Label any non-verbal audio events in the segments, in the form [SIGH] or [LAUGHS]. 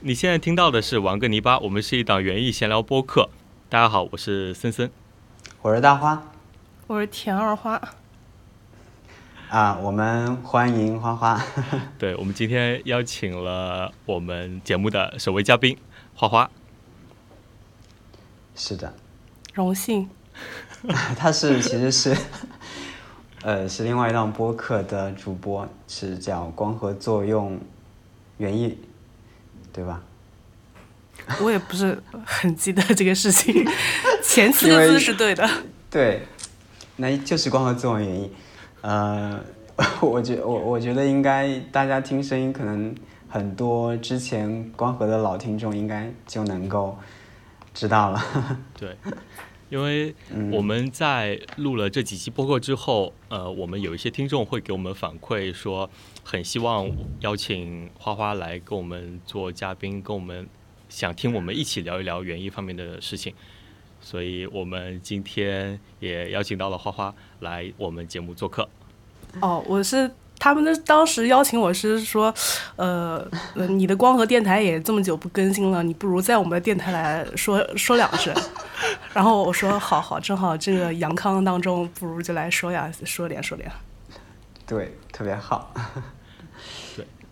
你现在听到的是玩个泥巴，我们是一档园艺闲聊播客。大家好，我是森森。我是大花我是田二花，啊，我们欢迎花花。[LAUGHS] 对，我们今天邀请了我们节目的首位嘉宾花花。是的，荣幸。[LAUGHS] 他是其实是，[LAUGHS] 呃，是另外一档播客的主播，是叫光合作用园艺，对吧？我也不是很记得这个事情，[LAUGHS] 前四个字是对的。对，那就是光合作用原因。呃，[LAUGHS] 我觉我我觉得应该大家听声音，可能很多之前光合的老听众应该就能够知道了。[LAUGHS] 对，因为我们在录了这几期播客之后，呃，我们有一些听众会给我们反馈说，很希望邀请花花来跟我们做嘉宾，跟我们想听我们一起聊一聊园艺方面的事情，所以我们今天也邀请到了花花来我们节目做客。哦，我是他们的当时邀请我是说，呃，呃你的光和电台也这么久不更新了，你不如在我们的电台来说 [LAUGHS] 说两声。然后我说好好，正好这个阳康当中，不如就来说呀，说点说点。对，特别好。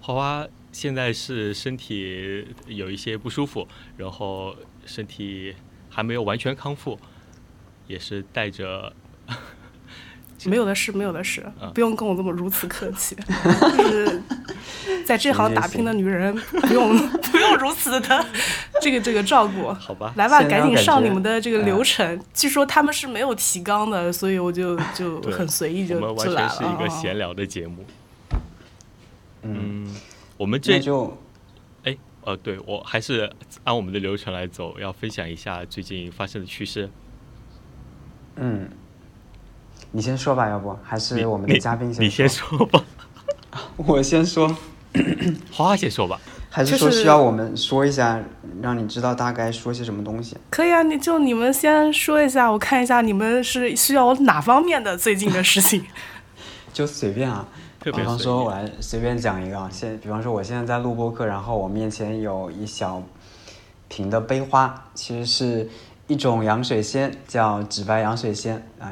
对，花花现在是身体有一些不舒服，然后身体还没有完全康复，也是带着 [LAUGHS] 没有的事，没有的事嗯，不用跟我这么如此客气。[LAUGHS] 就是在这行打拼的女人，不用 [LAUGHS] 不用如此的这个这个照顾。好吧。来吧，赶紧上你们的这个嗯流程。据说他们是没有提纲的，所以我就就很随意就我们完就来了。全是一个啊闲聊的节目。嗯，嗯，我们这就哎呃，对我还是按我们的流程来走，要分享一下最近发生的趣事。嗯，你先说吧，要不还你是我们的嘉宾先你先说？吧，[LAUGHS] 我先说，花花先说吧。还是说需要我们说一下，让你知道大概说些什么东西？可以啊，你就你们先说一下，我看一下你们是需要哪方面的最近的事情。[LAUGHS] 就随便啊。特别比方说，我来随便讲一个啊，现比方说我现在在录播课，然后我面前有一小瓶的杯花，其实是一种洋水仙，叫紫白洋水仙啊、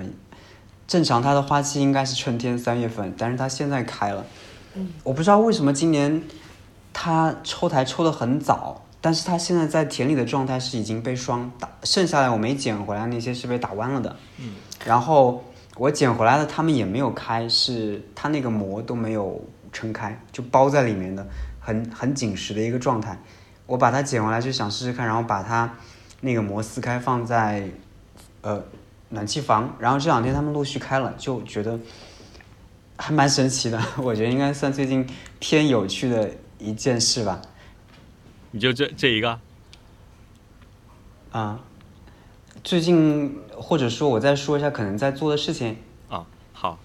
正常它的花期应该是春天三月份，但是它现在开了。我不知道为什么今年它抽台抽得很早，但是它现在在田里的状态是已经被霜打，剩下来我没捡回来那些是被打弯了的。嗯，然后我捡回来的他们也没有开，是它那个膜都没有撑开，就包在里面的，很很紧实的一个状态。我把它捡回来就想试试看，然后把它那个膜撕开放在呃暖气房，然后这两天他们陆续开了，就觉得还蛮神奇的。[LAUGHS] 我觉得应该算最近偏有趣的一件事吧。你就这这一个，啊，最近或者说我再说一下可能在做的事情啊，好，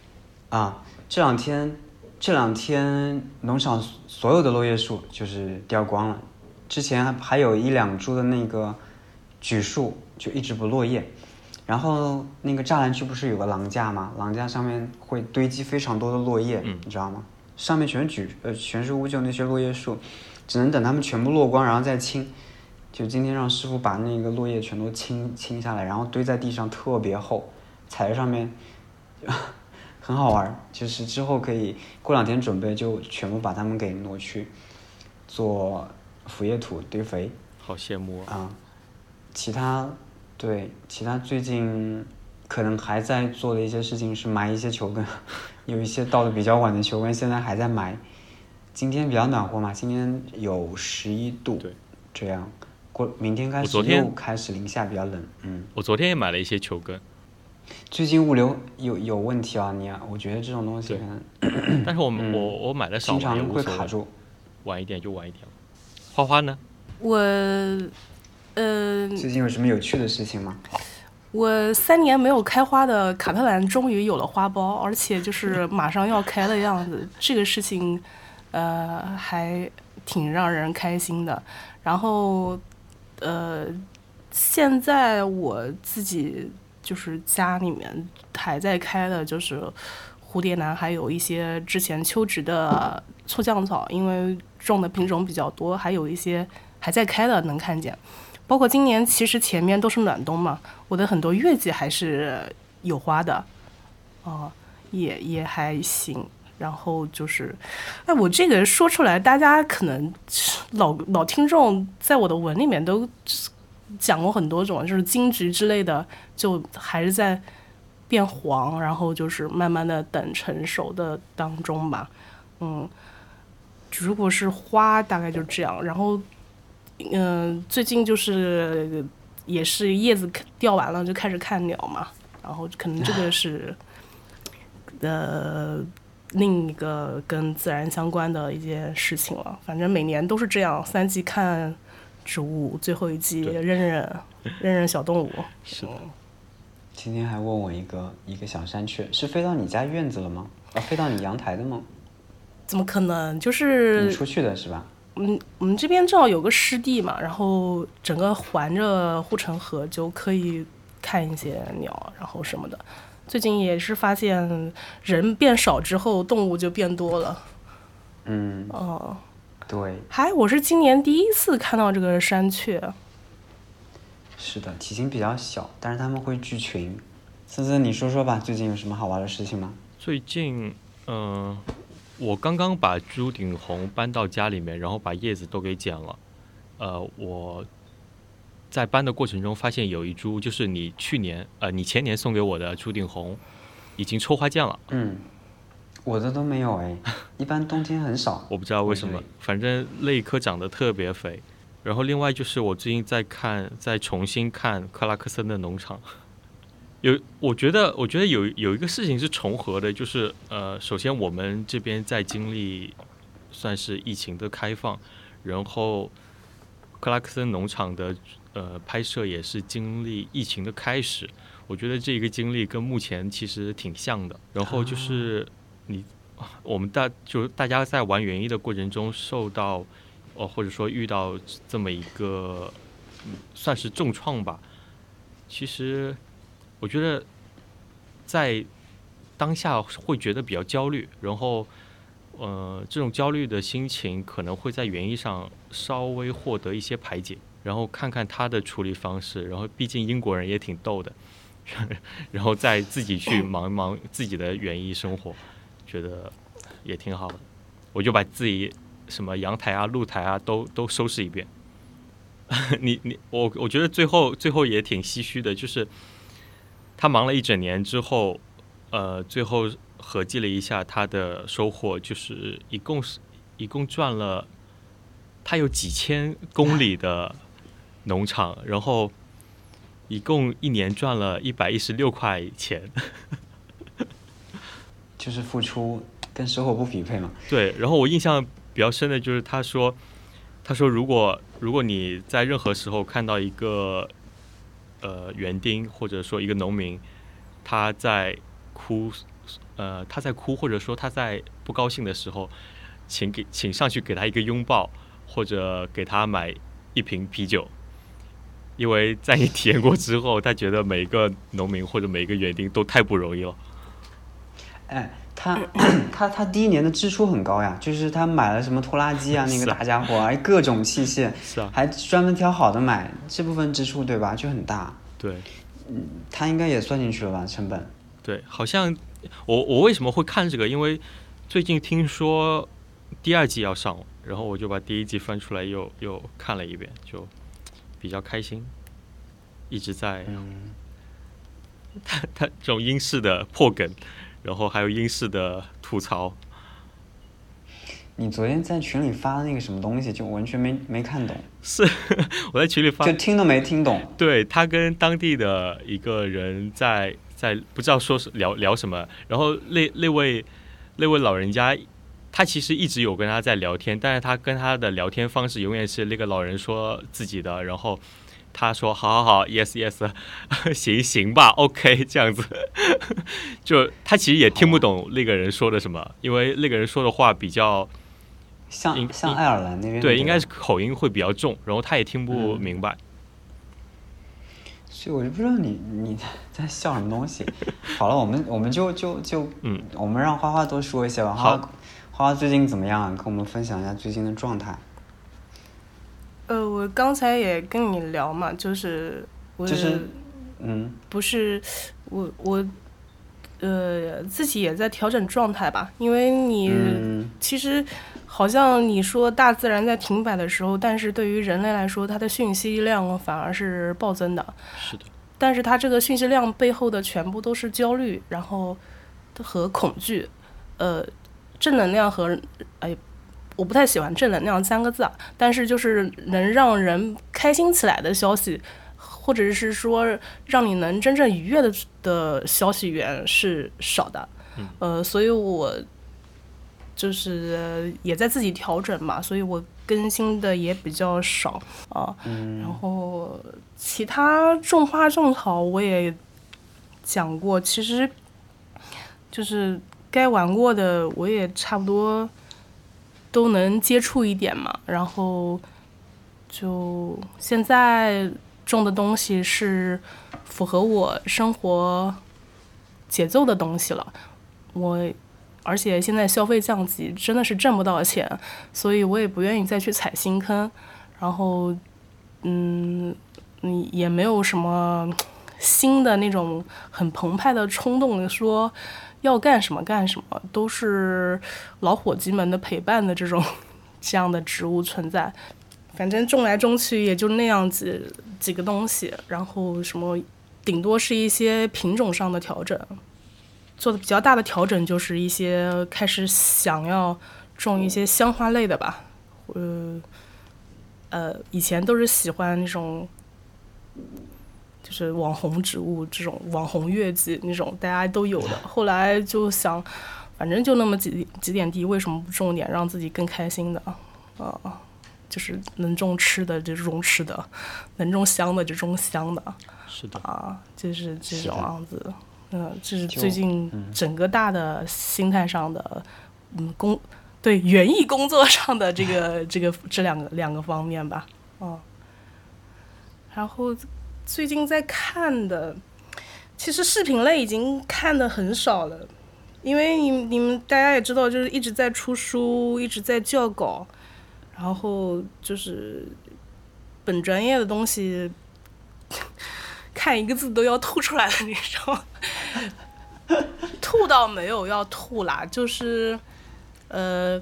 啊，这两天这两天农场所有的落叶树就是掉光了，之前还还有一两株的那个榉树就一直不落叶，然后那个栅栏区不是有个廊架吗？廊架上面会堆积非常多的落叶，嗯你知道吗？上面全是榉呃全是乌桕那些落叶树，只能等它们全部落光然后再清。就今天让师傅把那个落叶全都清清下来，然后堆在地上特别厚，踩在上面很好玩。就是之后可以过两天准备就全部把它们给挪去做腐叶土堆肥好羡慕啊！啊。其他对其他最近可能还在做的一些事情是埋一些球根，[LAUGHS] 有一些到的比较晚的球根现在还在埋。今天比较暖和嘛，今天有十一度，对，这样过明天开始我昨天又开始零下比较冷，嗯。我昨天也买了一些球根，最近物流有有问题啊，你啊，我觉得这种东西可能 [COUGHS] 但是我、嗯我我买的少经常会卡住。晚一点就晚一点了。花花呢？我，呃，最近有什么有趣的事情吗？我三年没有开花的卡特兰终于有了花苞，而且就是马上要开的样子，[LAUGHS] 这个事情，呃，还挺让人开心的。然后，呃，现在我自己就是家里面还在开的，就是蝴蝶兰，还有一些之前秋植的酢酱草，因为种的品种比较多，还有一些还在开的，能看见。包括今年其实前面都是暖冬嘛，我的很多月季还是有花的，哦，也也还行。然后就是，哎，我这个说出来，大家可能老老听众在我的文里面都讲过很多种，就是金桔之类的，就还是在变黄，然后就是慢慢的等成熟的当中吧。嗯，如果是花，大概就这样。然后，嗯，最近就是也是叶子掉完了，就开始看鸟嘛。然后可能这个是，呃。另一个跟自然相关的一件事情了，反正每年都是这样，三季看植物，最后一季认认认认小动物。是的。今天还问我一个一个小山雀，是飞到你家院子了吗？啊，飞到你阳台的吗？怎么可能？就是你出去的是吧？嗯，我们这边正好有个湿地嘛，然后整个环着护城河就可以看一些鸟，然后什么的。最近也是发现人变少之后，动物就变多了。嗯。哦。对。还我是今年第一次看到这个山雀。是的，体型比较小，但是他们会聚群。森森，你说说吧，最近有什么好玩的事情吗？最近，嗯，我刚刚把朱顶红搬到家里面，然后把叶子都给剪了。呃，我。在搬的过程中，发现有一株就是你去年呃，你前年送给我的朱顶红，已经抽花剑了。嗯，我的都没有哎，一般冬天很少。我不知道为什么，反正那一棵长得特别肥。然后另外就是我最近在看，在重新看克拉克森的农场。有，我觉得，我觉得有有一个事情是重合的，就是呃，首先我们这边在经历算是疫情的开放，然后克拉克森农场的。呃，拍摄也是经历疫情的开始，我觉得这一个经历跟目前其实挺像的。然后就是你，我们大就大家在玩园艺的过程中受到，呃，或者说遇到这么一个算是重创吧。其实我觉得在当下会觉得比较焦虑，然后呃，这种焦虑的心情可能会在园艺上稍微获得一些排解。然后看看他的处理方式，然后毕竟英国人也挺逗的，[LAUGHS] 然后再自己去忙一忙自己的园艺生活，觉得也挺好的。我就把自己什么阳台啊、露台啊都都收拾一遍。[LAUGHS] 你你我我觉得最后最后也挺唏嘘的，就是他忙了一整年之后，呃，最后合计了一下他的收获，就是一共是一共赚了，他有几千公里的。农场，然后一共一年赚了一百一十六块钱，[LAUGHS] 就是付出跟收获不匹配嘛。对，然后我印象比较深的就是他说，他说如果如果你在任何时候看到一个呃园丁或者说一个农民他在哭，呃他在哭或者说他在不高兴的时候，请给请上去给他一个拥抱，或者给他买一瓶啤酒。因为在你体验过之后，他觉得每一个农民或者每一个园丁都太不容易了。哎，他 [CLEARS THROAT] 他他第一年的支出很高呀，就是他买了什么拖拉机啊，那个大家伙啊，各种器械，是啊，还专门挑好的买，这部分支出对吧，就很大。对，嗯，他应该也算进去了吧，成本。对，好像我我为什么会看这个？因为最近听说第二季要上，然后我就把第一季翻出来又又看了一遍，就。比较开心，一直在 [LAUGHS] 他他这种英式的破梗，然后还有英式的吐槽。你昨天在群里发的那个什么东西，就完全没没看懂。是 [LAUGHS] 我在群里发，就听都没听懂。对他跟当地的一个人在在不知道说是聊聊什么，然后那那位那位老人家。他其实一直有跟他在聊天，但是他跟他的聊天方式永远是那个老人说自己的，然后他说好好好，yes yes，[LAUGHS] 行行吧，[LAUGHS] OK [LAUGHS] 这样子，就他其实也听不懂那个人说的什么，因为那个人说的话比较像像爱尔兰那边，对，应该是口音会比较重，然后他也听不明白，所以我就不知道你你在笑什么东西。好了，我们我们就就就嗯，我们让花花多说一些吧，好。花花花最近怎么样？跟我们分享一下最近的状态。呃，我刚才也跟你聊嘛，就是我就是嗯不是我我呃自己也在调整状态吧，因为你、嗯其实好像你说大自然在停摆的时候，但是对于人类来说，它的讯息量反而是暴增的。是的，但是它这个讯息量背后的全部都是焦虑，然后和恐惧，呃，正能量和哎，我不太喜欢正能量三个字啊，但是就是能让人开心起来的消息，或者是说让你能真正愉悦的的消息源是少的，呃，所以我就是呃也在自己调整嘛，所以我更新的也比较少啊，然后其他种花种草我也讲过，其实就是该玩过的我也差不多都能接触一点嘛。然后就现在种的东西是符合我生活节奏的东西了，我。而且现在消费降级，真的是挣不到钱，所以我也不愿意再去踩新坑。然后，嗯，你也没有什么新的那种很澎湃的冲动，说要干什么干什么，都是老伙计们的陪伴的这种这样的植物存在。反正种来种去也就那样子几个东西，然后什么顶多是一些品种上的调整。做的比较大的调整就是一些开始想要种一些香花类的吧，呃，呃，以前都是喜欢那种就是网红植物这种网红月季那种大家都有的，后来就想，反正就那么几几点地，为什么不种点让自己更开心的啊？呃，就是能种吃的就种吃的，能种香的就种香的是的，啊，就是这种样子。嗯，这是最近整个大的心态上的，嗯，工对园艺工作上的这个这个这两个两个方面吧，嗯。然后最近在看的，其实视频类已经看的很少了，因为你你们大家也知道，就是一直在出书，一直在校稿，然后就是本专业的东西。[LAUGHS] 看一个字都要吐出来的那种，吐到没有要吐啦，就是，呃，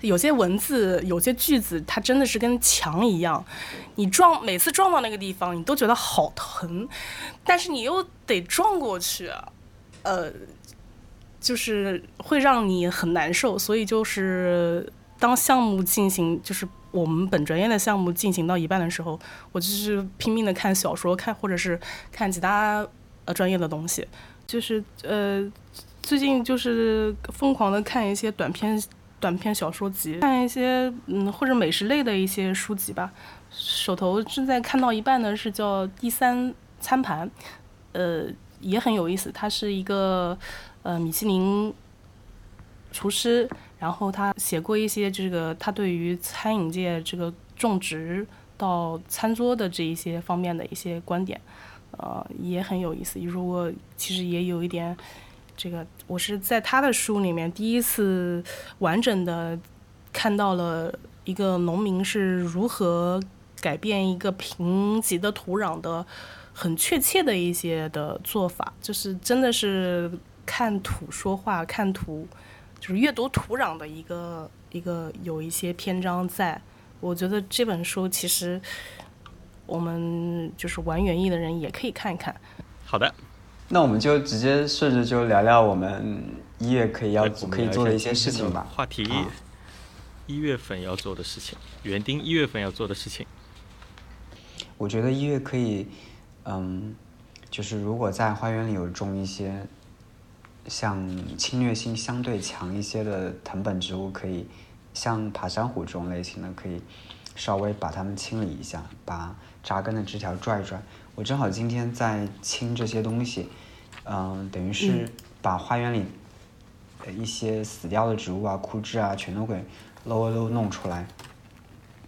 有些文字、有些句子，它真的是跟墙一样，你撞每次撞到那个地方，你都觉得好疼，但是你又得撞过去，呃，就是会让你很难受，所以就是当项目进行，就是我们本专业的项目进行到一半的时候，我就是拼命的看小说，看或者是看其他呃专业的东西，就是呃最近就是疯狂的看一些短片短篇小说集，看一些嗯或者美食类的一些书籍吧。手头正在看到一半的是叫《第三餐盘》，呃也很有意思，它是一个呃米其林厨师。然后他写过一些这个他对于餐饮界这个种植到餐桌的这一些方面的一些观点，呃，也很有意思。如果其实也有一点，这个我是在他的书里面第一次完整的看到了一个农民是如何改变一个贫瘠的土壤的很确切的一些的做法，就是真的是看土说话，看土。就是阅读土壤的一个一个有一些篇章在，我觉得这本书其实我们就是玩园艺的人也可以看一看。好的，那我们就直接顺着就聊聊我们一月可以要可以做的一些事情吧。话题啊，一月份要做的事情，园丁一月份要做的事情。我觉得一月可以，嗯，就是如果在花园里有种一些像侵略性相对强一些的藤本植物，可以像爬山虎这种类型的，可以稍微把它们清理一下，把扎根的枝条拽一拽。我正好今天在清这些东西，嗯，等于是把花园里的一些死掉的植物啊、枯枝啊，全都给搂一搂弄出来，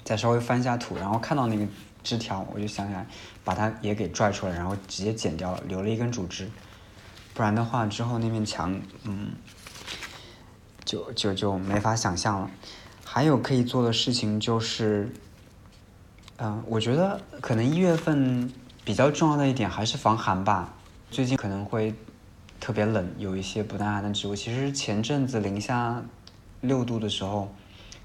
再稍微翻一下土，然后看到那个枝条，我就想起来把它也给拽出来，然后直接剪掉了，留了一根主枝。不然的话，之后那面墙，嗯，就就就没法想象了。还有可以做的事情就是，嗯，我觉得可能一月份比较重要的一点还是防寒吧。最近可能会特别冷，有一些不耐寒的植物。其实前阵子零下六度的时候，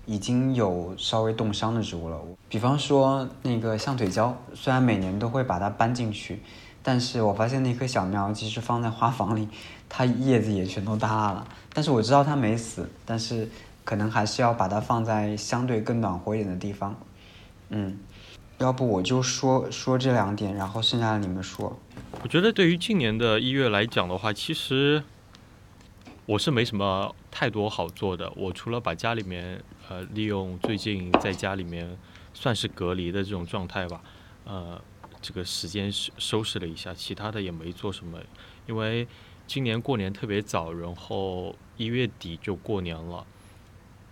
已经有稍微冻伤的植物了。比方说那个象腿椒，虽然每年都会把它搬进去，但是我发现那棵小苗其实放在花房里，它叶子也全都耷拉了。但是我知道它没死，但是可能还是要把它放在相对更暖和一点的地方。嗯。要不我就说说这两点，然后剩下的你们说。我觉得对于今年的一月来讲的话，其实我是没什么太多好做的。我除了把家里面呃利用最近在家里面算是隔离的这种状态吧，呃，这个时间收收拾了一下，其他的也没做什么。因为今年过年特别早，然后一月底就过年了。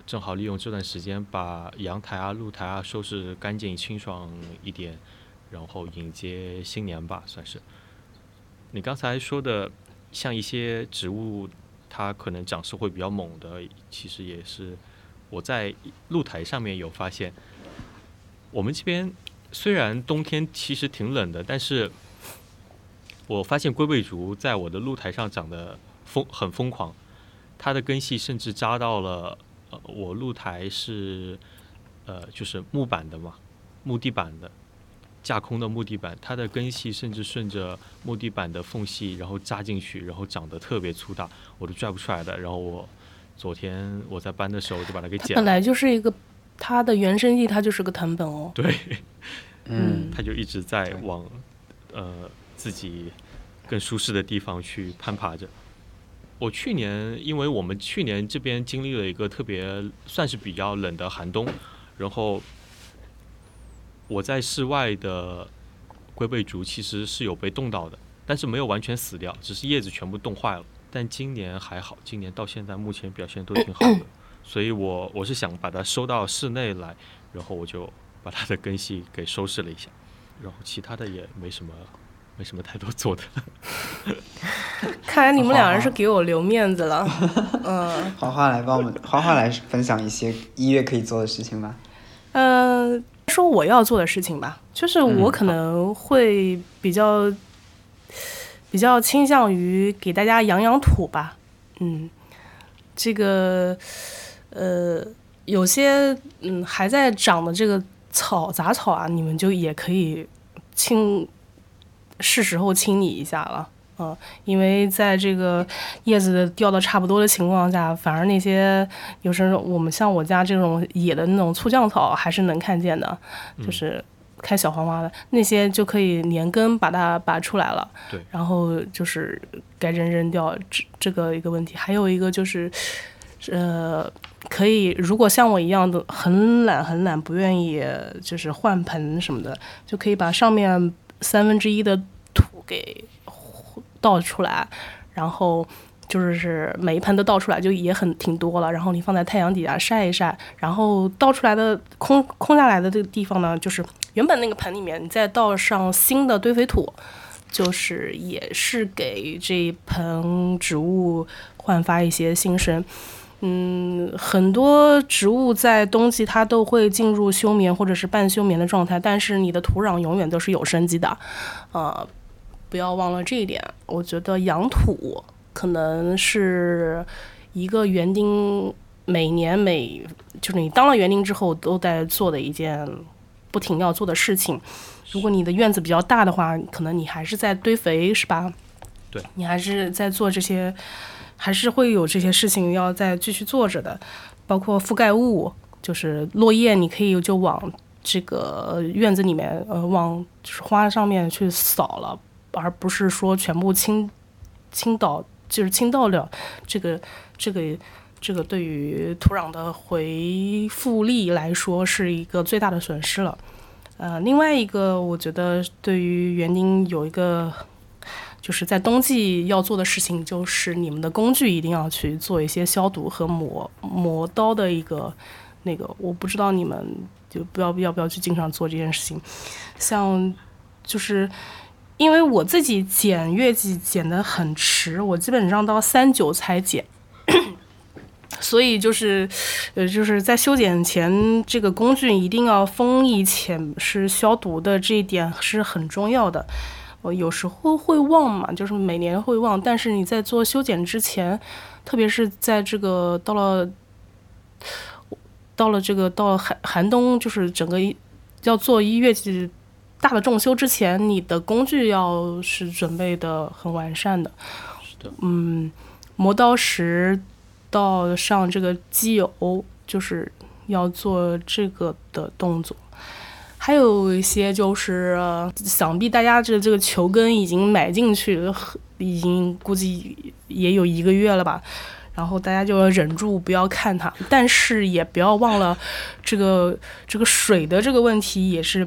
正好利用这段时间把阳台啊、露台啊收拾干净清爽一点，然后迎接新年吧，算是。你刚才说的，像一些植物，它可能长势会比较猛的，其实也是我在露台上面有发现。我们这边虽然冬天其实挺冷的，但是我发现龟背竹在我的露台上长得疯很疯狂，它的根系甚至扎到了。我露台是，呃，就是木板的嘛，木地板的，架空的木地板，它的根系甚至顺着木地板的缝隙，然后扎进去，然后长得特别粗大，我都拽不出来的。然后我昨天我在搬的时候就把它给剪了。本来就是一个它的原生地，它就是个藤本哦。对，嗯，它就一直在往呃自己更舒适的地方去攀爬着。我去年，因为我们去年这边经历了一个特别算是比较冷的寒冬，然后我在室外的龟背竹其实是有被冻到的，但是没有完全死掉，只是叶子全部冻坏了。但今年还好，今年到现在目前表现都挺好的，所以我我是想把它收到室内来，然后我就把它的根系给收拾了一下，然后其他的也没什么。没什么太多做的，[LAUGHS] 看来你们两人是给我留面子了。嗯，[LAUGHS] 花花来帮我们，花花来分享一些一月可以做的事情吧。嗯，说我要做的事情吧，就是我可能会比较比较倾向于给大家养养土吧。嗯，这个呃，有些嗯还在长的这个草杂草啊，你们就也可以清。是时候清理一下了，嗯，因为在这个叶子掉的差不多的情况下，反而那些有时候我们像我家这种野的那种粗浆草还是能看见的，就是开小黄花的那些就可以连根把它拔出来了。对，然后就是该扔扔掉这这个一个问题，还有一个就是，呃，可以如果像我一样的很懒很懒，不愿意就是换盆什么的，就可以把上面三分之一的土。给倒出来，然后就是每一盆都倒出来，就也很挺多了。然后你放在太阳底下晒一晒，然后倒出来的空空下来的这个地方呢，就是原本那个盆里面，你再倒上新的堆肥土，就是也是给这一盆植物焕发一些新生。嗯，很多植物在冬季它都会进入休眠或者是半休眠的状态，但是你的土壤永远都是有生机的，呃。不要忘了这一点。我觉得养土可能是一个园丁每年每就是你当了园丁之后都在做的一件不停要做的事情。如果你的院子比较大的话，可能你还是在堆肥，是吧？对，你还是在做这些，还是会有这些事情要再继续做着的。包括覆盖物，就是落叶，你可以就往这个院子里面，呃，往就是花上面去扫了。而不是说全部倾倾倒，就是倾倒了，这个这个这个对于土壤的回复力来说是一个最大的损失了。呃，另外一个我觉得对于园丁有一个就是在冬季要做的事情，就是你们的工具一定要去做一些消毒和磨磨刀的一个那个，我不知道你们就不要不要不要去经常做这件事情，像就是。因为我自己剪月季剪得很迟，我基本上到三九才剪，所以就是，呃，就是在修剪前，这个工具一定要封闭且是消毒的，这一点是很重要的。我有时候会忘嘛，就是每年会忘，但是你在做修剪之前，特别是在这个到了到了这个到了寒寒冬，就是整个要做一月季大的重修之前，你的工具要是准备的很完善的。是的，嗯，磨刀石到上这个机油，就是要做这个的动作。还有一些就是，想必大家这这个球根已经买进去，已经估计也有一个月了吧。然后大家就要忍住不要看它，但是也不要忘了，这个这个水的这个问题也是。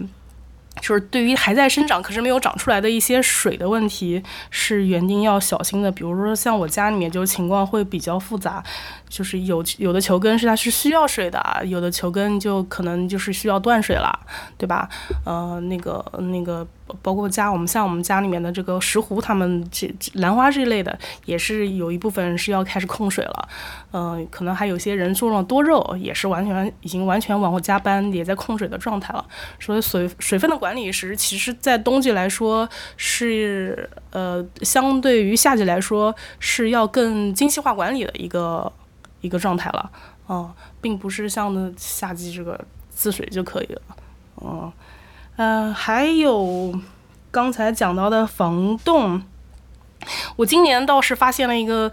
就是对于还在生长可是没有长出来的一些水的问题，是园丁要小心的。比如说像我家里面，就情况会比较复杂，就是有有的球根是它是需要水的，有的球根就可能就是需要断水了，对吧？呃，那个那个。包括家，我们像我们家里面的这个石斛，他们这兰花这一类的，也是有一部分是要开始控水了。嗯，可能还有些人种了多肉，也是完全已经完全往后加班，也在控水的状态了。所以水水分的管理是，其实在冬季来说是呃，相对于夏季来说是要更精细化管理的一个一个状态了。嗯，并不是像夏季这个滋水就可以了。嗯。嗯，还有刚才讲到的防冻，我今年倒是发现了一个，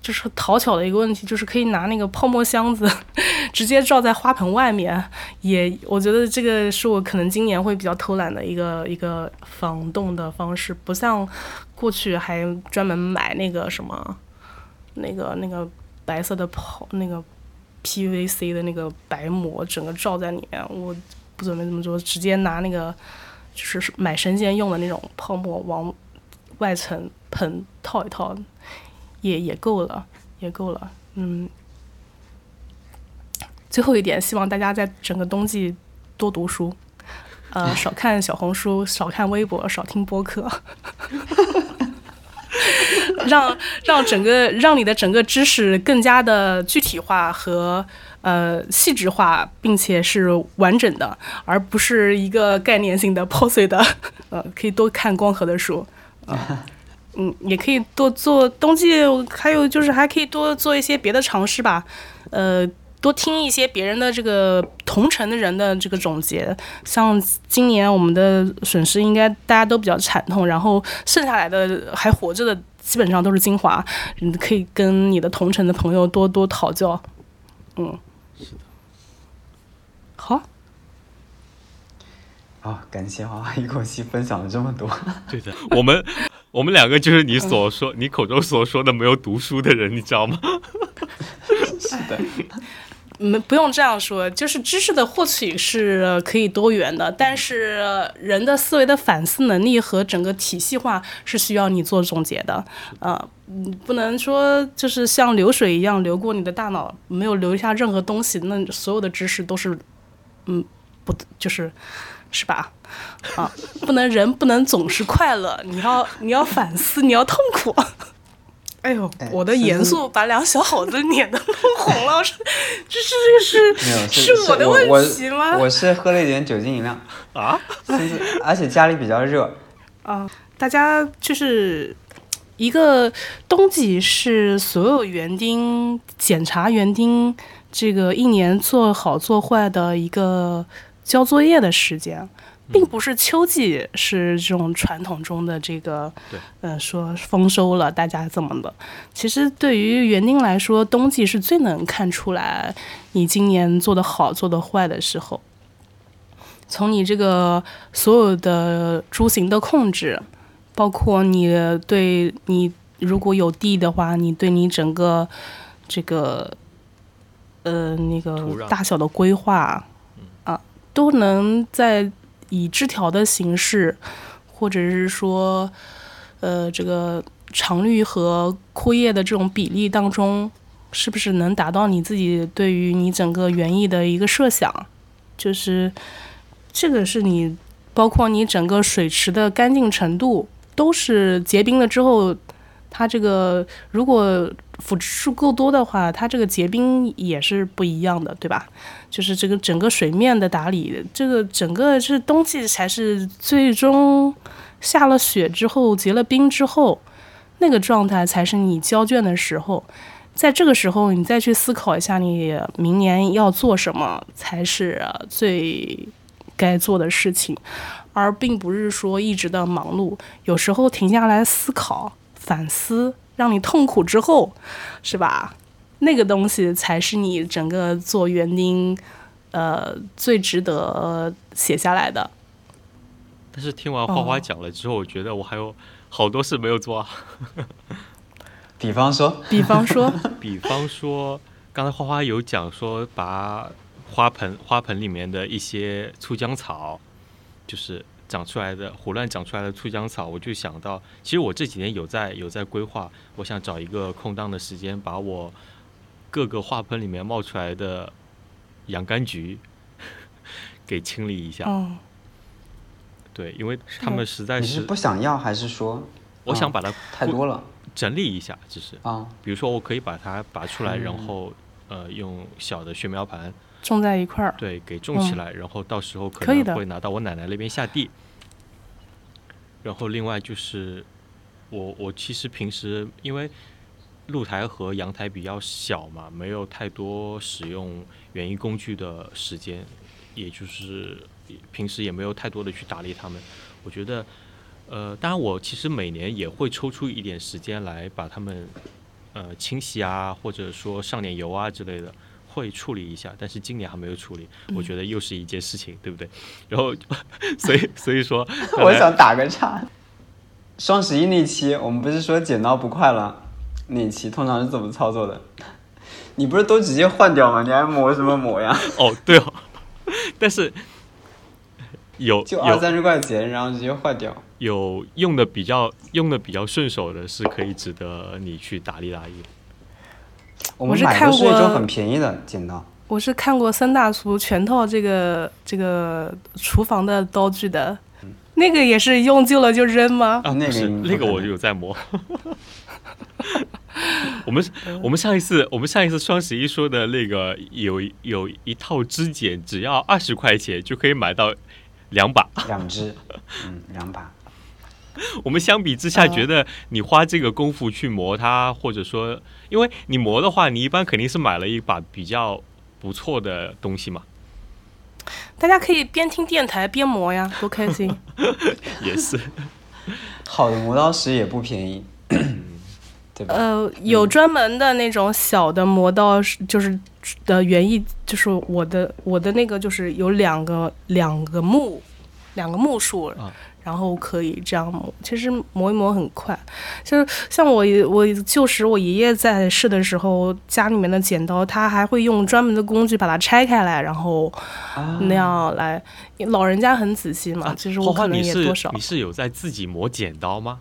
就是讨巧的一个问题，就是可以拿那个泡沫箱子 [LAUGHS] 直接罩在花盆外面。也，我觉得这个是我可能今年会比较偷懒的一个一个防冻的方式，不像过去还专门买那个什么，那个那个白色的泡那个 PVC 的那个白膜，整个罩在里面，我。不准备这么做，直接拿那个就是买生鲜用的那种泡沫往外层喷套一套，也也够了，也够了。嗯，最后一点，希望大家在整个冬季多读书，呃，[LAUGHS] 少看小红书，少看微博，少听播客，[LAUGHS] [LAUGHS] 让让整个让你的整个知识更加的具体化和。呃，细致化，并且是完整的，而不是一个概念性的破碎的。[LAUGHS] 呃，可以多看光合的书，[LAUGHS] 嗯，也可以多做冬季，还有就是还可以多做一些别的尝试吧。呃，多听一些别人的这个同城的人的这个总结。像今年我们的损失应该大家都比较惨痛，然后剩下来的还活着的基本上都是精华。你可以跟你的同城的朋友多多讨教，嗯。是的好，好，感谢花花一口气分享了这么多。对的，我们我们两个就是你所说、你口中所说的没有读书的人，你知道吗？[LAUGHS] 是的。没不用这样说，就是知识的获取是可以多元的，但是人的思维的反思能力和整个体系化是需要你做总结的，呃，不能说就是像流水一样流过你的大脑，没有留下任何东西，那所有的知识都是，嗯，不就是是吧？[LAUGHS] 啊，不能人不能总是快乐，你要你要反思，你要痛苦。哎呦，我的严肃把两小伙子脸都弄红了，是，这是这是是我的问题吗？我是喝了一点酒精饮料啊，[LAUGHS] 而且家里比较热啊。大家就是一个冬季是所有园丁检查园丁这个一年做好做坏的一个交作业的时间。并不是秋季是这种传统中的这个，呃，说丰收了，大家怎么的？其实对于园丁来说，冬季是最能看出来你今年做的好、做的坏的时候。从你这个所有的株型的控制，包括你对你如果有地的话，你对你整个这个呃那个大小的规划啊，都能在。以枝条的形式，或者是说，呃，这个常绿和枯叶的这种比例当中，是不是能达到你自己对于你整个园艺的一个设想？就是这个是你，包括你整个水池的干净程度，都是结冰了之后，它这个如果腐殖数够多的话，它这个结冰也是不一样的，对吧？就是这个整个水面的打理，这个整个是冬季才是最终下了雪之后结了冰之后，那个状态才是你交卷的时候。在这个时候，你再去思考一下，你明年要做什么才是最该做的事情，而并不是说一直的忙碌。有时候停下来思考、反思，让你痛苦之后，是吧？那个东西才是你整个做园丁，呃，最值得写下来的。但是听完花花讲了之后，我觉得我还有好多事没有做啊。比方说，[LAUGHS] 比方说，[LAUGHS] 比方说，刚才花花有讲说，把花盆花盆里面的一些酢浆草，就是长出来的胡乱长出来的酢浆草，我就想到，其实我这几年有在有在规划，我想找一个空档的时间，把我各个花盆里面冒出来的洋甘菊 [LAUGHS] 给清理一下。哦，对，因为他们实在是不想要，还是说我想把它太多了。整理一下，只是。啊，比如说我可以把它拔出来，然后呃用小的雪苗盘种在一块儿，对，给种起来，然后到时候可能会拿到我奶奶那边下地。然后另外就是我我其实平时因为露台和阳台比较小嘛，没有太多使用园艺工具的时间，也就是平时也没有太多的去打理它们，我觉得。呃，当然，我其实每年也会抽出一点时间来把它们，呃，清洗啊，或者说上点油啊之类的，会处理一下。但是今年还没有处理，我觉得又是一件事情，对不对？然后，[LAUGHS] 所以所以说，[LAUGHS] 我想打个岔。双十一那期，我们不是说剪刀不快了？那期通常是怎么操作的？你不是都直接换掉吗？你还磨什么磨呀？[LAUGHS] 哦，对哦，但是。有就二三十块钱，然后直接换掉。有用的比较用的比较顺手的，是可以值得你去打理打理。我们买的是一种很便宜的剪刀。我是看过三大厨全套这个这个厨房的刀具的，那个也是用旧了就扔吗？啊，那个那个我有在磨。[LAUGHS] 我们我们上一次我们上一次双十一说的那个有有一套织剪，只要二十块钱就可以买到。两把，两只，嗯，两把。[LAUGHS] 我们相比之下，觉得你花这个功夫去磨它，或者说，因为你磨的话，你一般肯定是买了一把比较不错的东西嘛。大家可以边听电台边磨呀，多开心。[LAUGHS] 也是，好的磨刀石也不便宜，[COUGHS] 对吧？呃，有专门的那种小的磨刀石，就是。的园艺就是我的我的那个就是有两个两个木，两个木数，然后可以这样磨。其实磨一磨很快，就是像我我旧时我爷爷在世的时候，家里面的剪刀他还会用专门的工具把它拆开来，然后那样来。老人家很仔细嘛，其实我可能也多少。你是有在自己磨剪刀吗？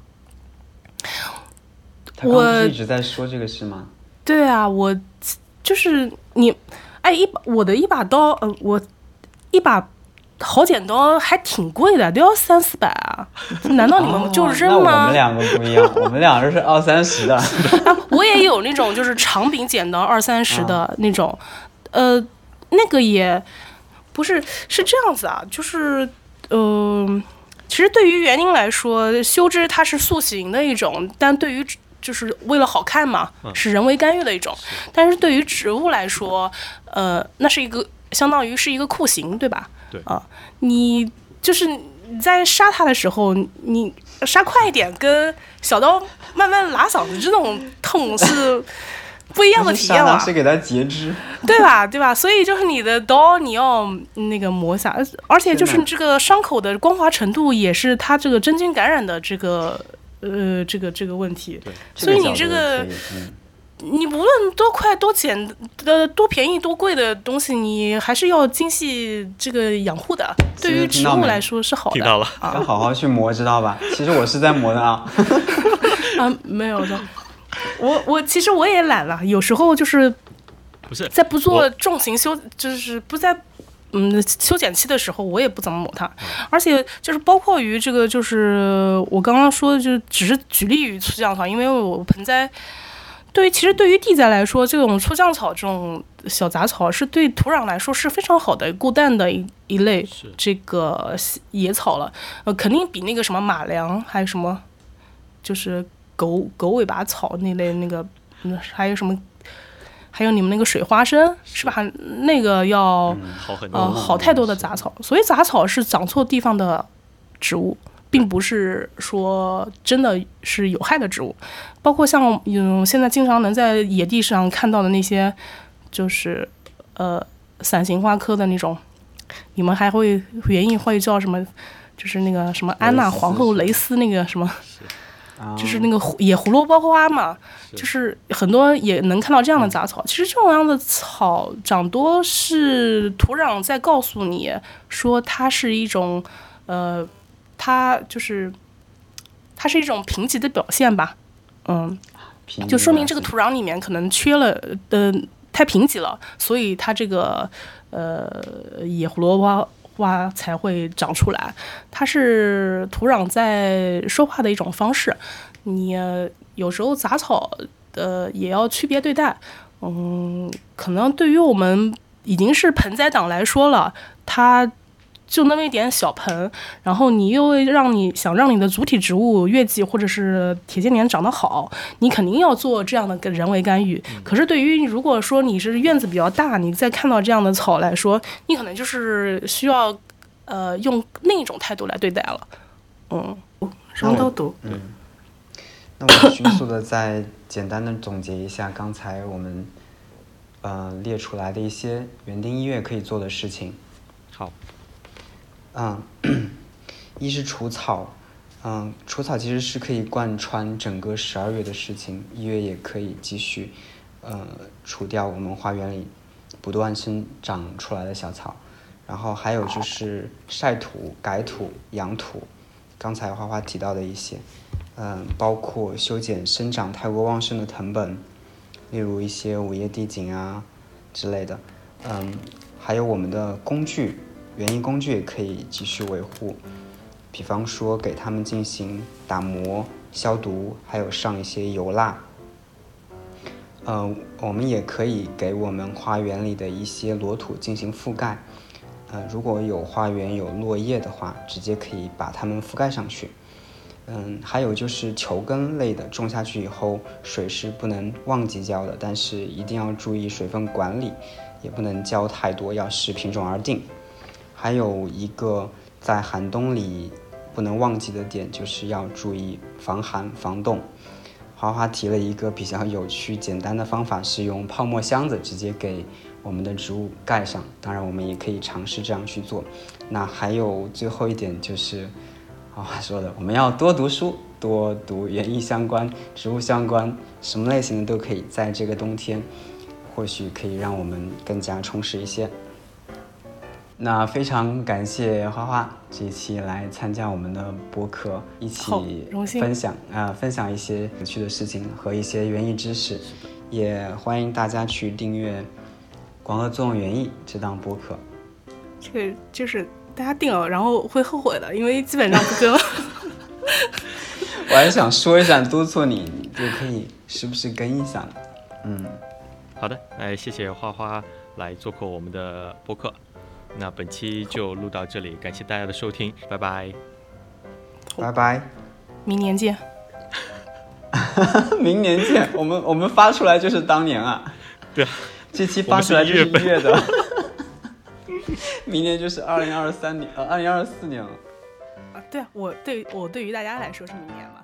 我一直在说这个事吗？对啊，我。就是你，哎，一把我的一把刀，呃，我一把好剪刀还挺贵的，都要三四百啊！[LAUGHS] 难道你们就扔吗？我们两个不一样，我们两个是二三十的。[LAUGHS] 啊，我也有那种就是长柄剪刀，二三十的那种，呃，那个也不是是这样子啊，就是，呃，其实对于园丁来说，修枝它是塑形的一种，但对于就是为了好看嘛，是人为干预的一种。但是对于植物来说，呃，那是一个相当于是一个酷刑，对吧？对啊，你就是你在杀它的时候，你杀快一点，跟小刀慢慢拉嗓子这种痛是不一样的体验了。是给它截肢，对吧？对吧？所以就是你的刀你要那个磨下，而且就是这个伤口的光滑程度也是它这个真菌感染的这个。呃，这个这个问题，所以你这个，你无论多快多简呃多便宜多贵的东西，你还是要精细这个养护的。对于植物来说是好的。听到了，要好好去磨，知道吧？其实我是在磨的啊。[LAUGHS] 啊，没有的，我我其实我也懒了，有时候就是不是在不做重型修，就是不在。嗯，修剪期的时候我也不怎么抹它，而且就是包括于这个，就是我刚刚说的，就只是举例于这样的话，因为我盆栽对于其实对于地栽来说，这种粗浆草这种小杂草是对土壤来说是非常好的固氮的一一类这个野草了。呃，肯定比那个什么马良还有什么就是狗狗尾巴草那类那个，嗯，还有什么，还有你们那个水花生是吧？那个要好很多，呃，好太多的杂草。所以杂草是长错地方的植物。并不是说真的是有害的植物，包括像嗯现在经常能在野地上看到的那些，就是呃伞形花科的那种，你们还会原意会叫什么？就是那个什么安娜皇后蕾丝那个什么，就是那个野胡萝卜花嘛，就是很多也能看到这样的杂草。其实这种样的草长多是土壤在告诉你说它是一种呃。它就是，它是一种贫瘠的表现吧，嗯，就说明这个土壤里面可能缺了，呃，太贫瘠了，所以它这个呃野胡萝卜花才会长出来。它是土壤在说话的一种方式。你有时候杂草呃也要区别对待，嗯，可能对于我们已经是盆栽党来说了，它。就那么一点小盆，然后你又让你想让你的主体植物月季或者是铁线莲长得好，你肯定要做这样的个人为干预。可是对于如果说你是院子比较大，你再看到这样的草来说，你可能就是需要呃用另一种态度来对待了。嗯，什么都读。嗯，那我迅速的再简单的总结一下刚才我们呃列出来的一些园丁医院可以做的事情。嗯，一是除草，嗯，除草其实是可以贯穿整个十二月的事情，一月也可以继续，呃，除掉我们花园里不断生长出来的小草，然后还有就是晒土、改土、养土，刚才花花提到的一些，嗯，包括修剪生长太过旺盛的藤本，例如一些五叶地锦啊之类的，嗯，还有我们的工具。园艺工具也可以继续维护，比方说给它们进行打磨、消毒，还有上一些油蜡。呃，我们也可以给我们花园里的一些裸土进行覆盖。呃，如果有花园有落叶的话，直接可以把它们覆盖上去。嗯，还有就是球根类的，种下去以后水是不能忘记浇的，但是一定要注意水分管理，也不能浇太多，要视品种而定。还有一个在寒冬里不能忘记的点，就是要注意防寒防冻。花花提了一个比较有趣简单的方法，是用泡沫箱子直接给我们的植物盖上。当然，我们也可以尝试这样去做。那还有最后一点就是花花 [LAUGHS] 说的，我们要多读书，多读园艺相关、植物相关，什么类型的都可以。在这个冬天，或许可以让我们更加充实一些。那非常感谢花花这一期来参加我们的播客，一起分享啊，分享一些有趣的事情和一些园艺知识，也欢迎大家去订阅《广乐作用园艺》这档播客。这个就是大家订了，然后会后悔的，因为基本上不更。[LAUGHS] 我还想说一下，督促你，就可以时不时更一下。嗯，好的，哎，谢谢花花来做客我们的播客。那本期就录到这里，感谢大家的收听，拜拜，拜拜，明年见，[LAUGHS] 明年见，我们我们发出来就是当年啊，对啊，这期发出来就是一月的，[LAUGHS] 明年就是二零二三年，呃，二零二四年了，啊，对啊，我对我对于大家来说是明年嘛。